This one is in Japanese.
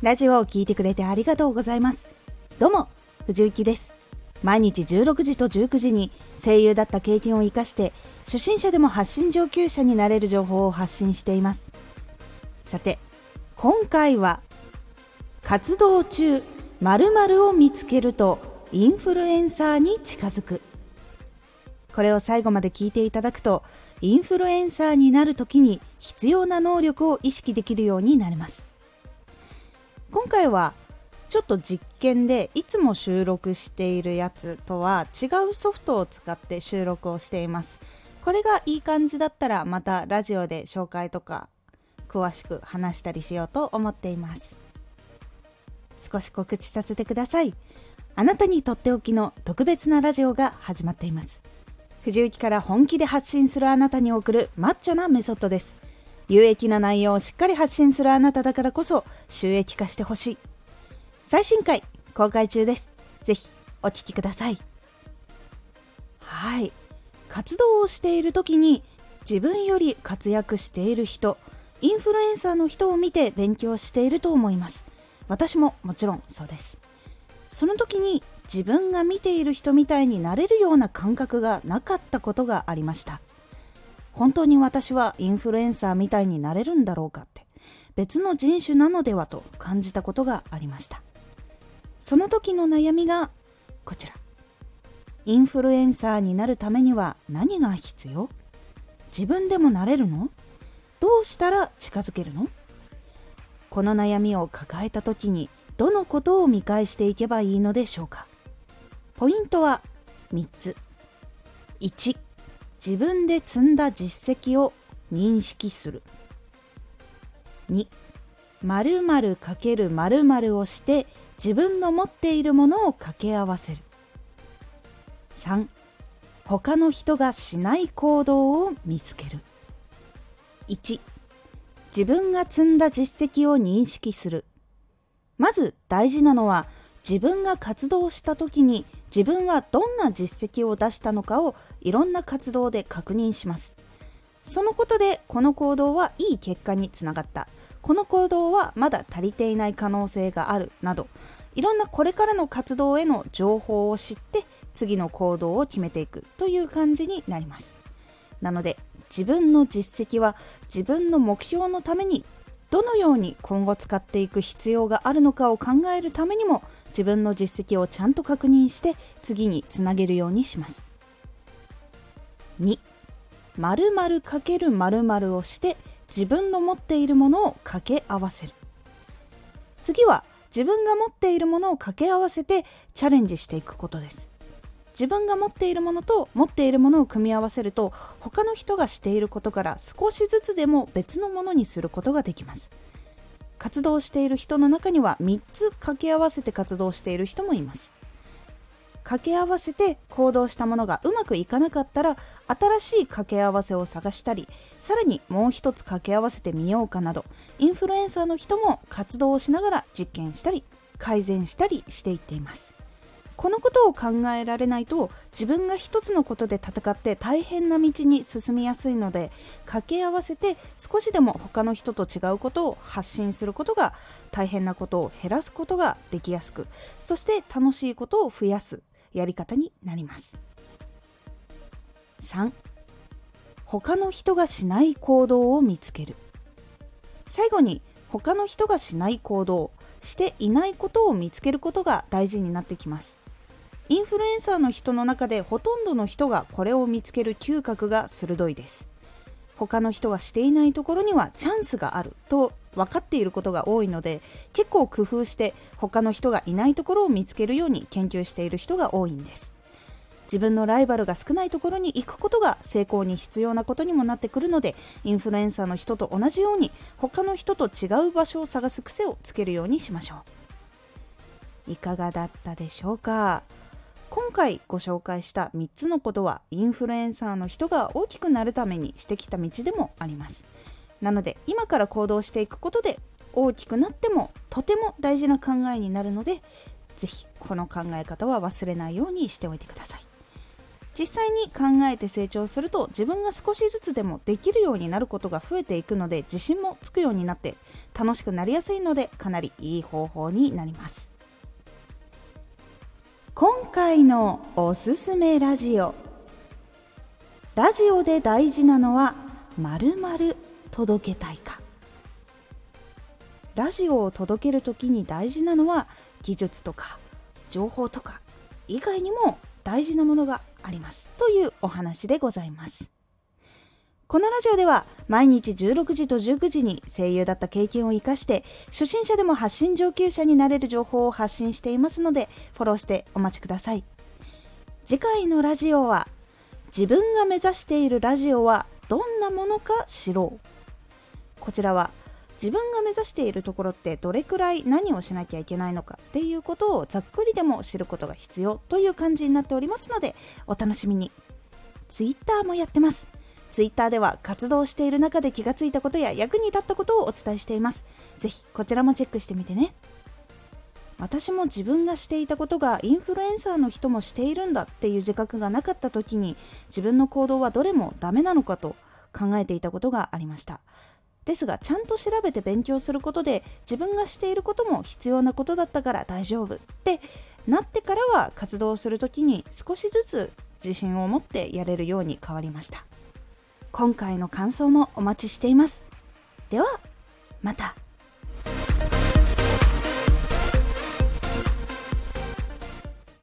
ラジオを聴いてくれてありがとうございます。どうも、藤幸です。毎日16時と19時に声優だった経験を活かして初心者でも発信上級者になれる情報を発信しています。さて、今回は活動中〇〇を見つけるとインフルエンサーに近づく。これを最後まで聞いていただくとインフルエンサーになる時に必要な能力を意識できるようになります。今回はちょっと実験でいつも収録しているやつとは違うソフトを使って収録をしています。これがいい感じだったらまたラジオで紹介とか詳しく話したりしようと思っています。少し告知させてください。あなたにとっておきの特別なラジオが始まっています。藤雪から本気で発信するあなたに送るマッチョなメソッドです。有益な内容をしっかり発信するあなただからこそ収益化してほしい。最新回公開中です。ぜひお聴きください。はい。活動をしている時に自分より活躍している人、インフルエンサーの人を見て勉強していると思います。私ももちろんそうです。その時に自分が見ている人みたいになれるような感覚がなかったことがありました。本当に私はインフルエンサーみたいになれるんだろうかって別の人種なのではと感じたことがありました。その時の悩みがこちら。インフルエンサーになるためには何が必要？自分でもなれるの？どうしたら近づけるの？この悩みを抱えた時にどのことを見返していけばいいのでしょうか？ポイントは3つ。1自分で積んだ実績を認識する。2〇〇かける〇〇をして自分の持っているものを掛け合わせる。3他の人がしない行動を見つける。1自分が積んだ実績を認識する。まず大事なのは自分が活動した時に自分はどんな実績を出したのかをいろんな活動で確認します。そのことでこの行動はいい結果につながった。この行動はまだ足りていない可能性がある。などいろんなこれからの活動への情報を知って次の行動を決めていく。という感じになります。なので自分の実績は自分の目標のためにどのように今後使っていく必要があるのかを考えるためにも自分の実績をちゃんと確認して次につなげるようにします。2〇〇かける〇〇をして自分の持っているものを掛け合わせる。次は自分が持っているものを掛け合わせてチャレンジしていくことです。自分が持っているものと持っているものを組み合わせると他の人がしていることから少しずつでも別のものにすることができます。活動している人の中には3つ掛け合わせて活動している人もいます。掛け合わせて行動したものがうまくいかなかったら新しい掛け合わせを探したりさらにもう一つ掛け合わせてみようかなどインフルエンサーの人も活動をしながら実験したり改善したりしていっています。このことを考えられないと自分が一つのことで戦って大変な道に進みやすいので掛け合わせて少しでも他の人と違うことを発信することが大変なことを減らすことができやすくそして楽しいことを増やすやり方になります。3他の人がしない行動を見つける。最後に他の人がしない行動していないことを見つけることが大事になってきます。インフルエンサーの人の中でほとんどの人がこれを見つける嗅覚が鋭いです。他の人がしていないところにはチャンスがあると分かっていることが多いので結構工夫して他の人がいないところを見つけるように研究している人が多いんです。自分のライバルが少ないところに行くことが成功に必要なことにもなってくるのでインフルエンサーの人と同じように他の人と違う場所を探す癖をつけるようにしましょう。いかがだったでしょうか？今回ご紹介した3つのことはインフルエンサーの人が大きくなるためにしてきた道でもあります。なので今から行動していくことで大きくなってもとても大事な考えになるので是非この考え方は忘れないようにしておいてください。実際に考えて成長すると自分が少しずつでもできるようになることが増えていくので自信もつくようになって楽しくなりやすいのでかなりいい方法になります。今回のおすすめラジオ。ラジオで大事なのはまるまる届けたいか。ラジオを届ける時に大事なのは技術とか情報とか以外にも大事なものがあります。というお話でございます。このラジオでは毎日16時と19時に声優だった経験を生かして初心者でも発信上級者になれる情報を発信していますのでフォローしてお待ちください。次回のラジオは自分が目指しているラジオはどんなものか知ろう。こちらは自分が目指しているところってどれくらい何をしなきゃいけないのかっていうことをざっくりでも知ることが必要という感じになっておりますのでお楽しみに。Twitter もやってます。Twitter では活動している中で気がついたことや役に立ったことをお伝えしています。ぜひこちらもチェックしてみてね。私も自分がしていたことがインフルエンサーの人もしているんだっていう自覚がなかった時に自分の行動はどれもダメなのかと考えていたことがありました。ですがちゃんと調べて勉強することで自分がしていることも必要なことだったから大丈夫ってなってからは活動する時に少しずつ自信を持ってやれるように変わりました。今回の感想もお待ちしています。ではまた。